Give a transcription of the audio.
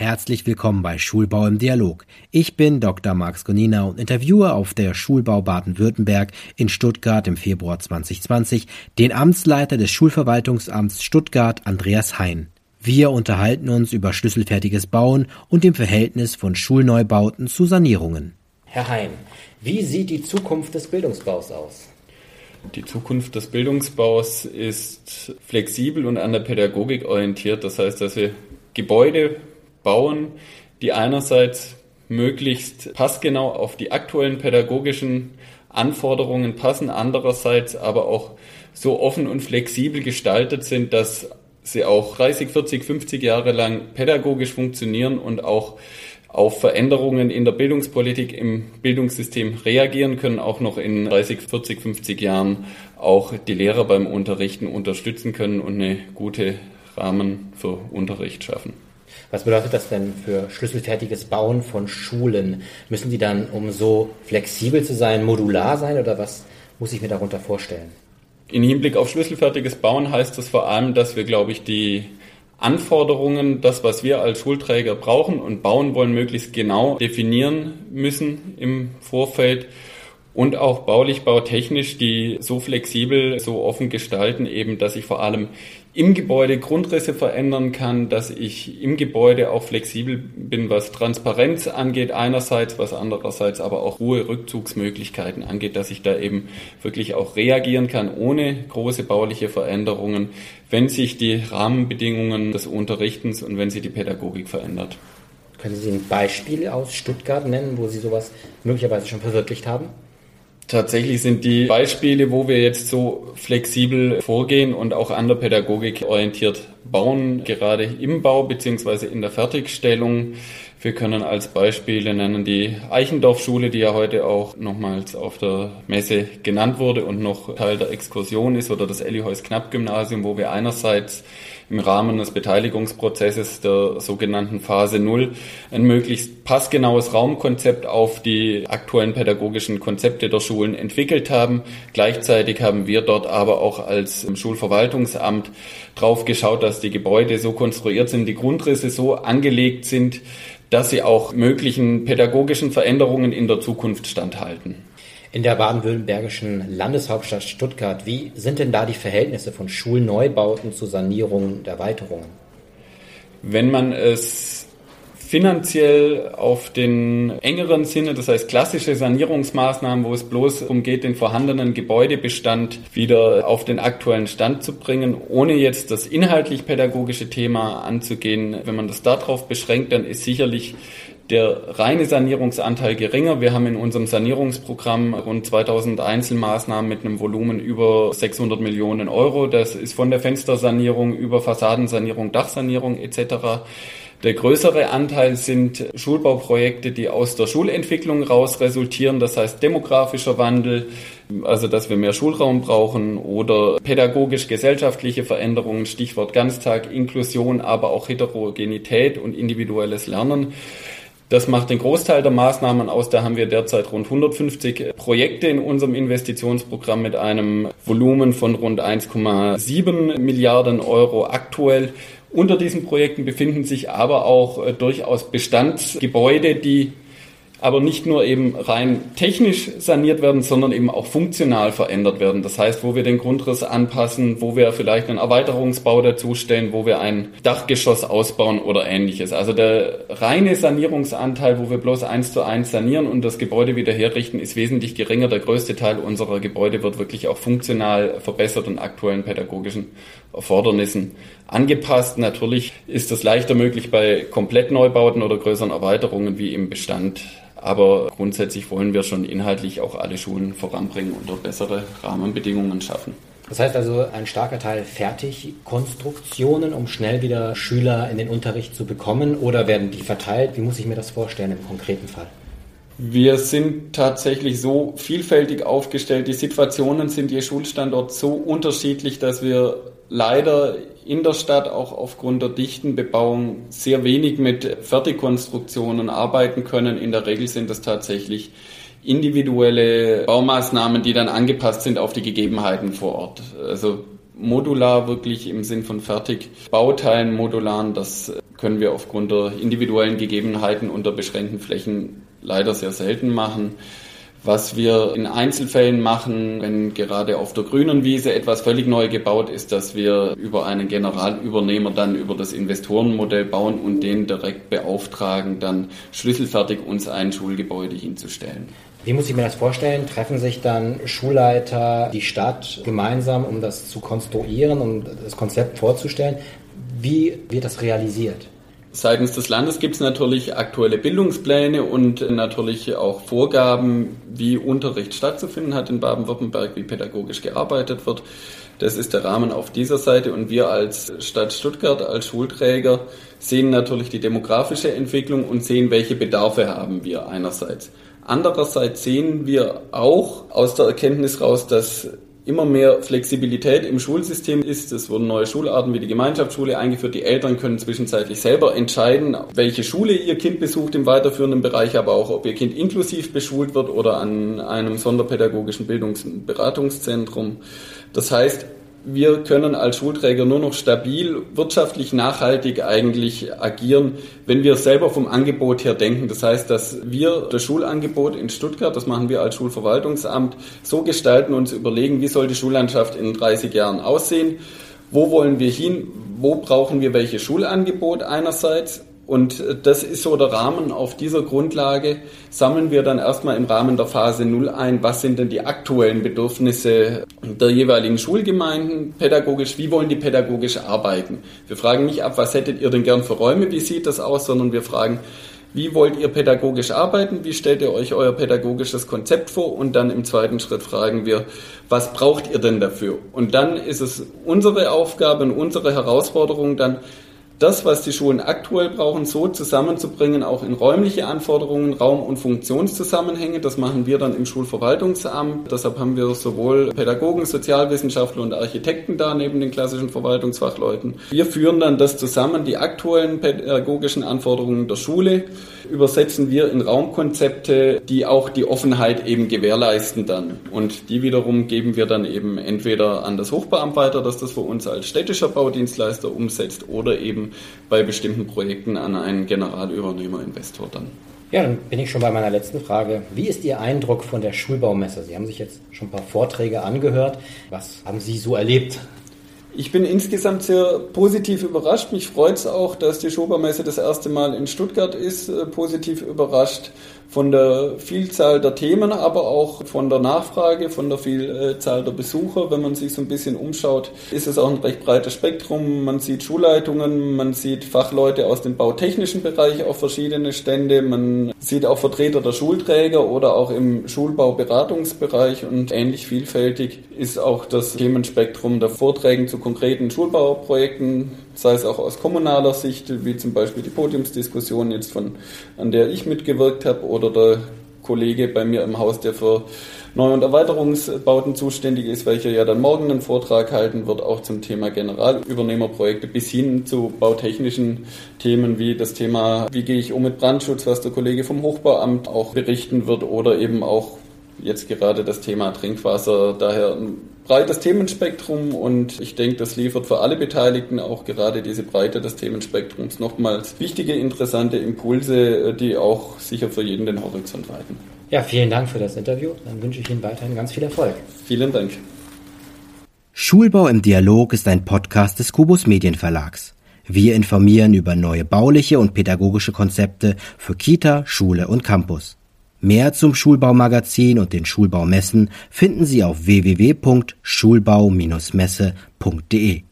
Herzlich willkommen bei Schulbau im Dialog. Ich bin Dr. Max Gonina und interviewe auf der Schulbau Baden-Württemberg in Stuttgart im Februar 2020 den Amtsleiter des Schulverwaltungsamts Stuttgart, Andreas Hein. Wir unterhalten uns über schlüsselfertiges Bauen und dem Verhältnis von Schulneubauten zu Sanierungen. Herr Hein, wie sieht die Zukunft des Bildungsbaus aus? Die Zukunft des Bildungsbaus ist flexibel und an der Pädagogik orientiert. Das heißt, dass wir Gebäude bauen, die einerseits möglichst passgenau auf die aktuellen pädagogischen Anforderungen passen, andererseits aber auch so offen und flexibel gestaltet sind, dass sie auch 30, 40, 50 Jahre lang pädagogisch funktionieren und auch auf Veränderungen in der Bildungspolitik im Bildungssystem reagieren können, auch noch in 30, 40, 50 Jahren auch die Lehrer beim Unterrichten unterstützen können und eine gute Rahmen für Unterricht schaffen. Was bedeutet das denn für schlüsselfertiges Bauen von Schulen? Müssen die dann, um so flexibel zu sein, modular sein oder was muss ich mir darunter vorstellen? In Hinblick auf schlüsselfertiges Bauen heißt das vor allem, dass wir, glaube ich, die Anforderungen, das, was wir als Schulträger brauchen und bauen wollen, möglichst genau definieren müssen im Vorfeld und auch baulich, bautechnisch, die so flexibel, so offen gestalten, eben, dass ich vor allem im Gebäude Grundrisse verändern kann, dass ich im Gebäude auch flexibel bin, was Transparenz angeht einerseits, was andererseits aber auch Ruhe-Rückzugsmöglichkeiten angeht, dass ich da eben wirklich auch reagieren kann ohne große bauliche Veränderungen, wenn sich die Rahmenbedingungen des Unterrichtens und wenn sich die Pädagogik verändert. Können Sie ein Beispiel aus Stuttgart nennen, wo Sie sowas möglicherweise schon verwirklicht haben? Tatsächlich sind die Beispiele, wo wir jetzt so flexibel vorgehen und auch an der Pädagogik orientiert bauen, gerade im Bau beziehungsweise in der Fertigstellung. Wir können als Beispiele nennen die Eichendorf-Schule, die ja heute auch nochmals auf der Messe genannt wurde und noch Teil der Exkursion ist, oder das Elihäus-Knapp-Gymnasium, wo wir einerseits im Rahmen des Beteiligungsprozesses der sogenannten Phase Null ein möglichst passgenaues Raumkonzept auf die aktuellen pädagogischen Konzepte der Schulen entwickelt haben. Gleichzeitig haben wir dort aber auch als Schulverwaltungsamt drauf geschaut, dass die Gebäude so konstruiert sind, die Grundrisse so angelegt sind, dass sie auch möglichen pädagogischen Veränderungen in der Zukunft standhalten in der baden-württembergischen Landeshauptstadt Stuttgart. Wie sind denn da die Verhältnisse von Schulneubauten zu Sanierungen und Erweiterungen? Wenn man es finanziell auf den engeren Sinne, das heißt klassische Sanierungsmaßnahmen, wo es bloß darum geht, den vorhandenen Gebäudebestand wieder auf den aktuellen Stand zu bringen, ohne jetzt das inhaltlich pädagogische Thema anzugehen. Wenn man das darauf beschränkt, dann ist sicherlich der reine Sanierungsanteil geringer. Wir haben in unserem Sanierungsprogramm rund 2000 Einzelmaßnahmen mit einem Volumen über 600 Millionen Euro. Das ist von der Fenstersanierung über Fassadensanierung, Dachsanierung etc. Der größere Anteil sind Schulbauprojekte, die aus der Schulentwicklung raus resultieren, das heißt demografischer Wandel, also dass wir mehr Schulraum brauchen oder pädagogisch-gesellschaftliche Veränderungen, Stichwort Ganztag, Inklusion, aber auch Heterogenität und individuelles Lernen. Das macht den Großteil der Maßnahmen aus. Da haben wir derzeit rund 150 Projekte in unserem Investitionsprogramm mit einem Volumen von rund 1,7 Milliarden Euro aktuell. Unter diesen Projekten befinden sich aber auch äh, durchaus Bestandsgebäude, die aber nicht nur eben rein technisch saniert werden, sondern eben auch funktional verändert werden. Das heißt, wo wir den Grundriss anpassen, wo wir vielleicht einen Erweiterungsbau dazustellen, wo wir ein Dachgeschoss ausbauen oder ähnliches. Also der reine Sanierungsanteil, wo wir bloß eins zu eins sanieren und das Gebäude wieder herrichten, ist wesentlich geringer. Der größte Teil unserer Gebäude wird wirklich auch funktional verbessert und aktuellen pädagogischen Erfordernissen angepasst. Natürlich ist das leichter möglich bei Komplettneubauten oder größeren Erweiterungen wie im Bestand. Aber grundsätzlich wollen wir schon inhaltlich auch alle Schulen voranbringen und dort bessere Rahmenbedingungen schaffen. Das heißt also ein starker Teil Fertigkonstruktionen, um schnell wieder Schüler in den Unterricht zu bekommen oder werden die verteilt? Wie muss ich mir das vorstellen im konkreten Fall? Wir sind tatsächlich so vielfältig aufgestellt. Die Situationen sind je Schulstandort so unterschiedlich, dass wir leider in der Stadt auch aufgrund der dichten Bebauung sehr wenig mit Fertigkonstruktionen arbeiten können. In der Regel sind das tatsächlich individuelle Baumaßnahmen, die dann angepasst sind auf die Gegebenheiten vor Ort. Also modular wirklich im Sinn von Fertigbauteilen modularen, das können wir aufgrund der individuellen Gegebenheiten unter beschränkten Flächen leider sehr selten machen. Was wir in Einzelfällen machen, wenn gerade auf der grünen Wiese etwas völlig neu gebaut ist, dass wir über einen Generalübernehmer dann über das Investorenmodell bauen und den direkt beauftragen, dann schlüsselfertig uns ein Schulgebäude hinzustellen. Wie muss ich mir das vorstellen? Treffen sich dann Schulleiter, die Stadt gemeinsam, um das zu konstruieren, um das Konzept vorzustellen? Wie wird das realisiert? Seitens des Landes gibt es natürlich aktuelle Bildungspläne und natürlich auch Vorgaben, wie Unterricht stattzufinden hat in Baden-Württemberg, wie pädagogisch gearbeitet wird. Das ist der Rahmen auf dieser Seite und wir als Stadt Stuttgart, als Schulträger sehen natürlich die demografische Entwicklung und sehen, welche Bedarfe haben wir einerseits. Andererseits sehen wir auch aus der Erkenntnis raus, dass immer mehr Flexibilität im Schulsystem ist. Es wurden neue Schularten wie die Gemeinschaftsschule eingeführt. Die Eltern können zwischenzeitlich selber entscheiden, welche Schule ihr Kind besucht im weiterführenden Bereich, aber auch, ob ihr Kind inklusiv beschult wird oder an einem sonderpädagogischen Bildungs- und Beratungszentrum. Das heißt, wir können als Schulträger nur noch stabil, wirtschaftlich nachhaltig eigentlich agieren, wenn wir selber vom Angebot her denken. Das heißt, dass wir das Schulangebot in Stuttgart, das machen wir als Schulverwaltungsamt, so gestalten und uns überlegen, wie soll die Schullandschaft in 30 Jahren aussehen, wo wollen wir hin, wo brauchen wir welches Schulangebot einerseits und das ist so der Rahmen. Auf dieser Grundlage sammeln wir dann erstmal im Rahmen der Phase 0 ein, was sind denn die aktuellen Bedürfnisse der jeweiligen Schulgemeinden pädagogisch, wie wollen die pädagogisch arbeiten. Wir fragen nicht ab, was hättet ihr denn gern für Räume, wie sieht das aus, sondern wir fragen, wie wollt ihr pädagogisch arbeiten? Wie stellt ihr euch euer pädagogisches Konzept vor? Und dann im zweiten Schritt fragen wir, was braucht ihr denn dafür? Und dann ist es unsere Aufgabe und unsere Herausforderung dann, das, was die Schulen aktuell brauchen, so zusammenzubringen, auch in räumliche Anforderungen, Raum- und Funktionszusammenhänge. Das machen wir dann im Schulverwaltungsamt. Deshalb haben wir sowohl Pädagogen, Sozialwissenschaftler und Architekten da neben den klassischen Verwaltungsfachleuten. Wir führen dann das zusammen, die aktuellen pädagogischen Anforderungen der Schule übersetzen wir in Raumkonzepte, die auch die Offenheit eben gewährleisten dann. Und die wiederum geben wir dann eben entweder an das Hochbeamt weiter, dass das für uns als städtischer Baudienstleister umsetzt oder eben bei bestimmten Projekten an einen Generalübernehmerinvestor dann. Ja, dann bin ich schon bei meiner letzten Frage. Wie ist Ihr Eindruck von der Schulbaumesse? Sie haben sich jetzt schon ein paar Vorträge angehört. Was haben Sie so erlebt? Ich bin insgesamt sehr positiv überrascht. Mich freut es auch, dass die Schobermesse das erste Mal in Stuttgart ist. Äh, positiv überrascht von der Vielzahl der Themen, aber auch von der Nachfrage, von der Vielzahl der Besucher. Wenn man sich so ein bisschen umschaut, ist es auch ein recht breites Spektrum. Man sieht Schulleitungen, man sieht Fachleute aus dem bautechnischen Bereich auf verschiedene Stände, man sieht auch Vertreter der Schulträger oder auch im Schulbauberatungsbereich und ähnlich vielfältig ist auch das Themenspektrum der Vorträgen konkreten Schulbauprojekten, sei es auch aus kommunaler Sicht, wie zum Beispiel die Podiumsdiskussion jetzt von, an der ich mitgewirkt habe oder der Kollege bei mir im Haus, der für Neu- und Erweiterungsbauten zuständig ist, welcher ja dann morgen einen Vortrag halten wird, auch zum Thema Generalübernehmerprojekte bis hin zu bautechnischen Themen wie das Thema, wie gehe ich um mit Brandschutz, was der Kollege vom Hochbauamt auch berichten wird oder eben auch jetzt gerade das Thema Trinkwasser. Daher ein breites Themenspektrum und ich denke, das liefert für alle Beteiligten auch gerade diese Breite des Themenspektrums nochmals wichtige, interessante Impulse, die auch sicher für jeden den Horizont weiten. Ja, vielen Dank für das Interview. Dann wünsche ich Ihnen weiterhin ganz viel Erfolg. Vielen Dank. Schulbau im Dialog ist ein Podcast des Kubus Medienverlags. Wir informieren über neue bauliche und pädagogische Konzepte für Kita, Schule und Campus. Mehr zum Schulbaumagazin und den Schulbaumessen finden Sie auf www.schulbau-messe.de.